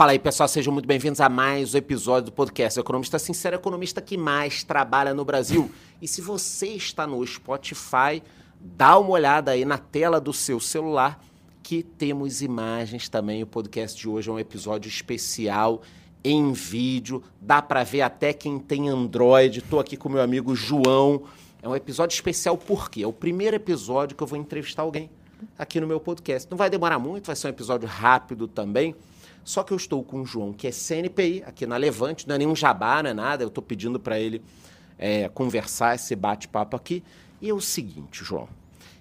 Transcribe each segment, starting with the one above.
Fala aí, pessoal, sejam muito bem-vindos a mais um episódio do podcast Economista Sincero, economista que mais trabalha no Brasil. E se você está no Spotify, dá uma olhada aí na tela do seu celular que temos imagens também. O podcast de hoje é um episódio especial em vídeo, dá para ver até quem tem Android. Estou aqui com meu amigo João. É um episódio especial porque é o primeiro episódio que eu vou entrevistar alguém aqui no meu podcast. Não vai demorar muito, vai ser um episódio rápido também. Só que eu estou com o João, que é CNPI, aqui na Levante, não é nenhum jabá, não é nada, eu estou pedindo para ele é, conversar, esse bate-papo aqui. E é o seguinte, João,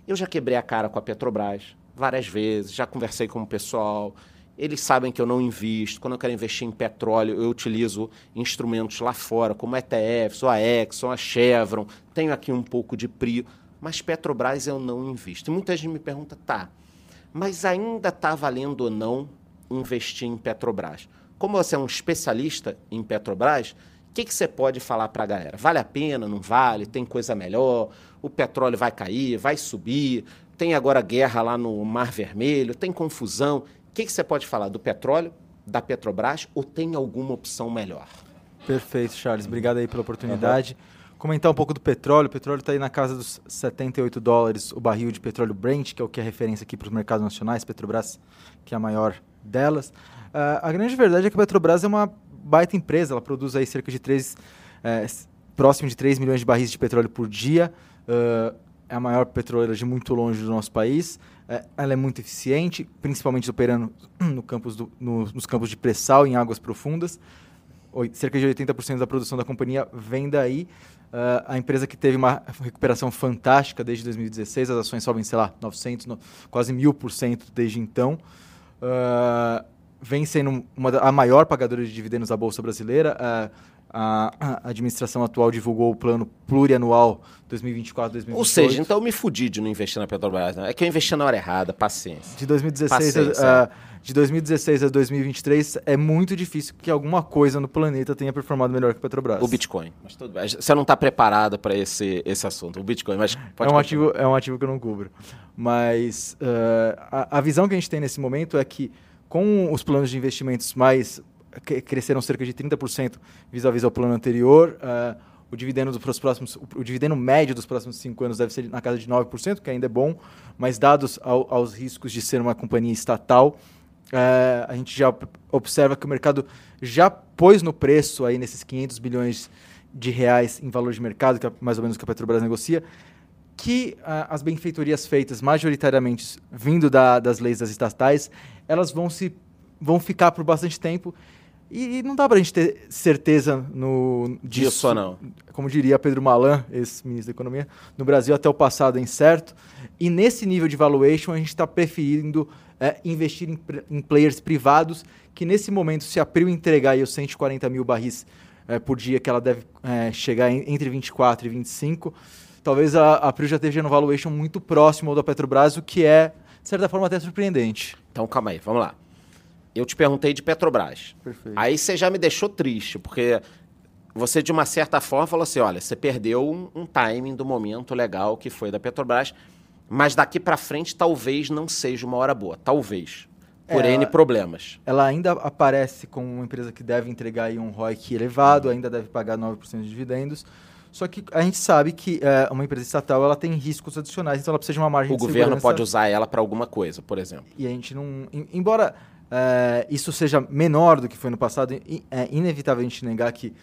eu já quebrei a cara com a Petrobras várias vezes, já conversei com o pessoal, eles sabem que eu não invisto. Quando eu quero investir em petróleo, eu utilizo instrumentos lá fora, como ETFs, ou a Exxon, a Chevron. Tenho aqui um pouco de PRIO, mas Petrobras eu não invisto. E muita gente me pergunta, tá, mas ainda está valendo ou não investir em Petrobras? Como você é um especialista em Petrobras, o que, que você pode falar para a galera? Vale a pena, não vale? Tem coisa melhor? O petróleo vai cair, vai subir? Tem agora guerra lá no Mar Vermelho? Tem confusão? O que, que você pode falar do petróleo, da Petrobras ou tem alguma opção melhor? Perfeito, Charles. Obrigado aí pela oportunidade. Uhum. Comentar um pouco do petróleo. O petróleo está aí na casa dos 78 dólares o barril de petróleo Brent, que é o que é referência aqui para os mercados nacionais. Petrobras, que é a maior delas. Uh, a grande verdade é que a Petrobras é uma baita empresa. Ela produz aí cerca de 3, é, próximo de 3 milhões de barris de petróleo por dia. Uh, é a maior petroleira de muito longe do nosso país. É, ela é muito eficiente, principalmente operando no campos do, no, nos campos de pré-sal, em águas profundas. Cerca de 80% da produção da companhia vem daí. Uh, a empresa que teve uma recuperação fantástica desde 2016, as ações sobem, sei lá, 900, no, quase 1000% desde então. Uh, vem sendo uma, a maior pagadora de dividendos da Bolsa Brasileira. Uh, a, administração atual divulgou o plano plurianual 2024-2028. Ou seja, então eu me fudi de não investir na Petrobras. Né? É que eu investi na hora errada, paciência. De 2016, paciência. A, a, de 2016 a 2023 é muito difícil que alguma coisa no planeta tenha performado melhor que a Petrobras. O Bitcoin. Mas tudo bem. Você não está preparado para esse, esse assunto. O Bitcoin, mas é um, ativo, é um ativo que eu não cubro. Mas uh, a, a visão que a gente tem nesse momento é que com os planos de investimentos mais cresceram cerca de 30% vis-à-vis ao plano anterior. Uh, o dividendo dos próximos, o dividendo médio dos próximos cinco anos deve ser na casa de 9%, que ainda é bom, mas dados ao, aos riscos de ser uma companhia estatal, uh, a gente já observa que o mercado já pôs no preço aí nesses 500 bilhões de reais em valor de mercado, que é mais ou menos o que a Petrobras negocia, que uh, as benfeitorias feitas majoritariamente vindo da, das leis das estatais, elas vão se vão ficar por bastante tempo e, não dá para a gente ter certeza no, disso. Isso não. Como diria Pedro Malan, ex-ministro da Economia, no Brasil até o passado é incerto. E nesse nível de valuation, a gente está preferindo é, investir em, em, players privados, que nesse momento, se a Prio entregar aí os 140 mil barris é, por dia, que ela deve é, chegar em, entre 24 e 25, talvez a, a Prio já esteja no valuation muito próximo ao da Petrobras, o que é, de certa forma, até surpreendente. Então, calma aí, vamos lá eu te perguntei de Petrobras. Perfeito. Aí você já me deixou triste, porque você, de uma certa forma, falou assim: olha, você perdeu um, um timing do momento legal que foi da Petrobras, mas daqui para frente talvez não seja uma hora boa. Talvez. Por é, N problemas. Ela ainda aparece como uma empresa que deve entregar um ROIC elevado, uhum. ainda deve pagar 9% de dividendos. Só que a gente sabe que é, uma empresa estatal ela tem riscos adicionais, então ela precisa de uma margem o de segurança. O governo pode usar ela para alguma coisa, por exemplo. E a gente não. Embora é, isso seja menor do que foi no passado, é inevitável a gente negar que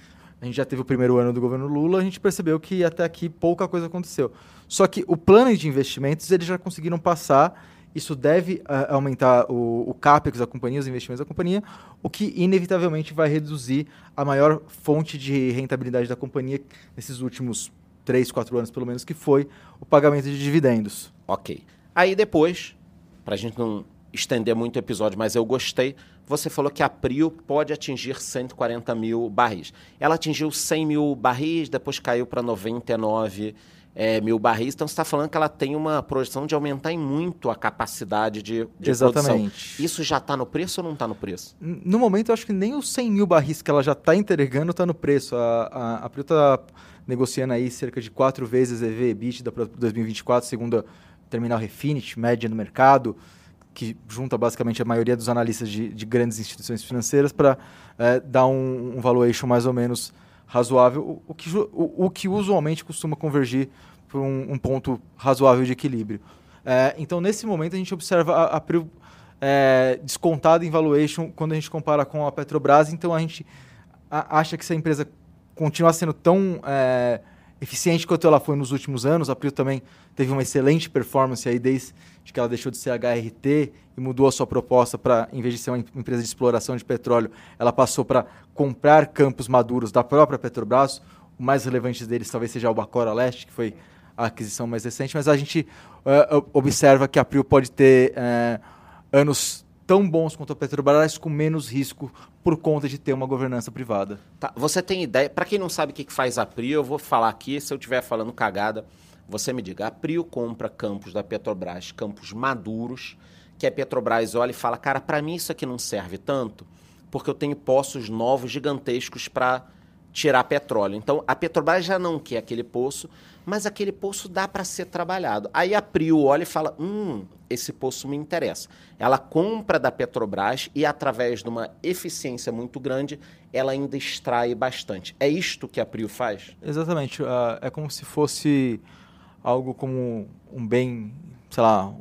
a gente já teve o primeiro ano do governo Lula, a gente percebeu que até aqui pouca coisa aconteceu. Só que o plano de investimentos eles já conseguiram passar, isso deve uh, aumentar o, o CAPEX da companhia, os investimentos da companhia, o que inevitavelmente vai reduzir a maior fonte de rentabilidade da companhia nesses últimos três, quatro anos, pelo menos, que foi o pagamento de dividendos. Ok. Aí depois, para a gente não estender muito o episódio, mas eu gostei. Você falou que a Prio pode atingir 140 mil barris. Ela atingiu 100 mil barris, depois caiu para 99 é, mil barris. Então você está falando que ela tem uma projeção de aumentar em muito a capacidade de, de Exatamente. Produção. Isso já está no preço ou não está no preço? No momento, eu acho que nem os 100 mil barris que ela já está entregando está no preço. A, a, a Prio está negociando aí cerca de quatro vezes EV EBITDA para 2024, segundo a Terminal Refinity, média no mercado que junta basicamente a maioria dos analistas de, de grandes instituições financeiras, para é, dar um, um, valuation mais ou menos razoável, o, o que, o, o, que usualmente costuma convergir para um, um, ponto razoável de equilíbrio. É, então, nesse momento, a gente observa a, a é, descontada em valuation quando a gente compara com a Petrobras, então a gente a, acha que se a empresa continuar sendo tão é, eficiente quanto ela foi nos últimos anos. A Prio também teve uma excelente performance aí desde que ela deixou de ser HRT e mudou a sua proposta para, em vez de ser uma empresa de exploração de petróleo, ela passou para comprar campos maduros da própria Petrobras. O mais relevante deles talvez seja o Bacora Leste, que foi a aquisição mais recente, mas a gente uh, observa que a Prio pode ter uh, anos tão bons quanto a Petrobras com menos risco por conta de ter uma governança privada. Tá, você tem ideia? Para quem não sabe o que faz a Prio, eu vou falar aqui. Se eu estiver falando cagada, você me diga. A Prio compra campos da Petrobras, campos maduros, que a Petrobras olha e fala: cara, para mim isso aqui não serve tanto, porque eu tenho poços novos gigantescos para tirar petróleo. Então a Petrobras já não quer aquele poço, mas aquele poço dá para ser trabalhado. Aí a Prio olha e fala: hum, esse poço me interessa. Ela compra da Petrobras e, através de uma eficiência muito grande, ela ainda extrai bastante. É isto que a Prio faz? Exatamente. Uh, é como se fosse algo como um bem, sei lá,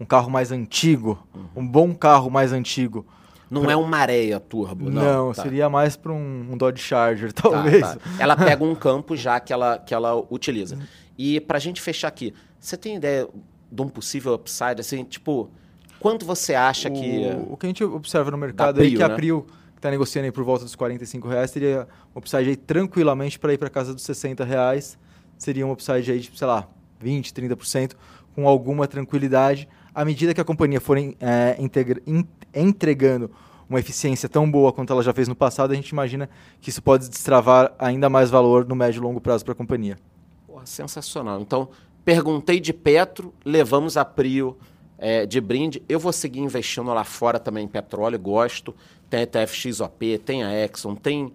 um carro mais antigo, uhum. um bom carro mais antigo não pra... é um Maréia Turbo, não. Não, tá. seria mais para um, um, Dodge Charger, talvez. Tá, tá. Ela pega um campo já que ela, que ela utiliza. E para a gente fechar aqui, você tem ideia de um possível upside, assim, tipo, quanto você acha o, que... O que a gente observa no mercado Prio, é que a né? Prio, está negociando aí por volta dos 45 reais, teria um upside aí tranquilamente para ir para casa dos 60 reais. Seria um upside aí de, sei lá, 20, 30%, com alguma tranquilidade à medida que a companhia for é, entregando uma eficiência tão boa quanto ela já fez no passado, a gente imagina que isso pode destravar ainda mais valor no médio e longo prazo para a companhia. Porra, sensacional. Então, perguntei de Petro, levamos a Prio é, de brinde. Eu vou seguir investindo lá fora também em petróleo, gosto. Tem a ETF XOP, tem a Exxon, tem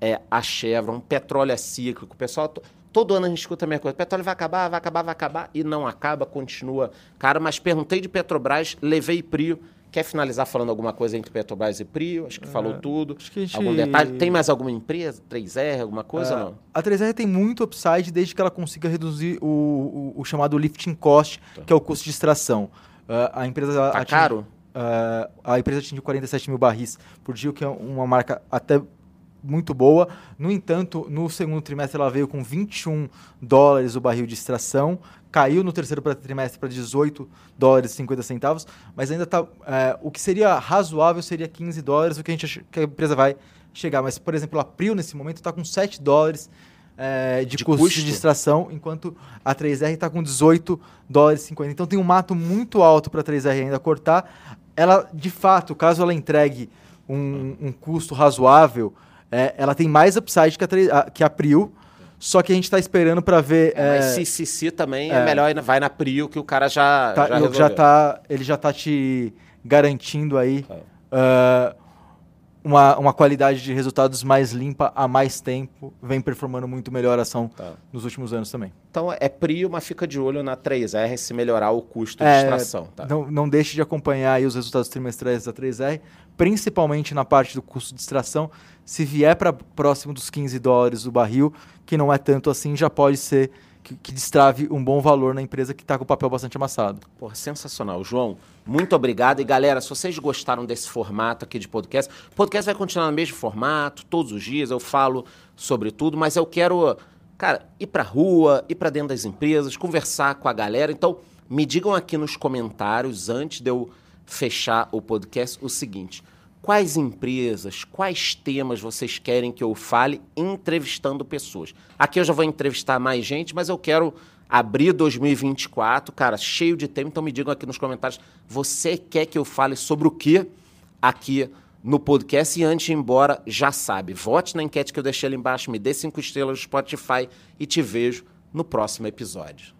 é, a Chevron, petróleo é cíclico. Pessoal, Todo ano a gente escuta a mesma coisa. Petróleo vai acabar, vai acabar, vai acabar. E não acaba, continua. Cara, mas perguntei de Petrobras, levei Prio. Quer finalizar falando alguma coisa entre Petrobras e Prio? Acho que é, falou tudo. Acho que gente... Algum detalhe? Tem mais alguma empresa? 3R, alguma coisa é, ou não? A 3R tem muito upside desde que ela consiga reduzir o, o, o chamado lifting cost, tá. que é o custo de extração. Uh, a empresa tá atinge, caro? Uh, a empresa atingiu 47 mil barris por dia, o que é uma marca até muito boa. No entanto, no segundo trimestre ela veio com 21 dólares o barril de extração, caiu no terceiro trimestre para 18 dólares e 50 centavos, mas ainda está. É, o que seria razoável seria 15 dólares, o que a gente que a empresa vai chegar. Mas, por exemplo, a Prio nesse momento está com 7 dólares é, de, de custo, custo, de extração, enquanto a 3R está com 18 dólares e 50. Então tem um mato muito alto para a 3R ainda cortar. Ela, de fato, caso ela entregue um, um custo razoável, é, ela tem mais upside que a, que a Prio, só que a gente está esperando para ver. É, mas se, se, se também é, é melhor vai na Prio que o cara já. Tá, já, já tá, ele já está te garantindo aí uh, uma, uma qualidade de resultados mais limpa há mais tempo. Vem performando muito melhor a ação tá. nos últimos anos também. Então é Prio, mas fica de olho na 3R se melhorar o custo de é, extração. Tá? Não, não deixe de acompanhar os resultados trimestrais da 3R, principalmente na parte do custo de extração se vier para próximo dos 15 dólares o barril, que não é tanto assim, já pode ser que, que destrave um bom valor na empresa que está com o papel bastante amassado. Porra, sensacional. João, muito obrigado. E galera, se vocês gostaram desse formato aqui de podcast, o podcast vai continuar no mesmo formato, todos os dias eu falo sobre tudo, mas eu quero, cara, ir para rua, ir para dentro das empresas, conversar com a galera. Então, me digam aqui nos comentários, antes de eu fechar o podcast, o seguinte quais empresas, quais temas vocês querem que eu fale entrevistando pessoas. Aqui eu já vou entrevistar mais gente, mas eu quero abrir 2024, cara, cheio de tema, então me digam aqui nos comentários, você quer que eu fale sobre o que aqui no podcast e antes de ir embora, já sabe, vote na enquete que eu deixei ali embaixo, me dê cinco estrelas no Spotify e te vejo no próximo episódio.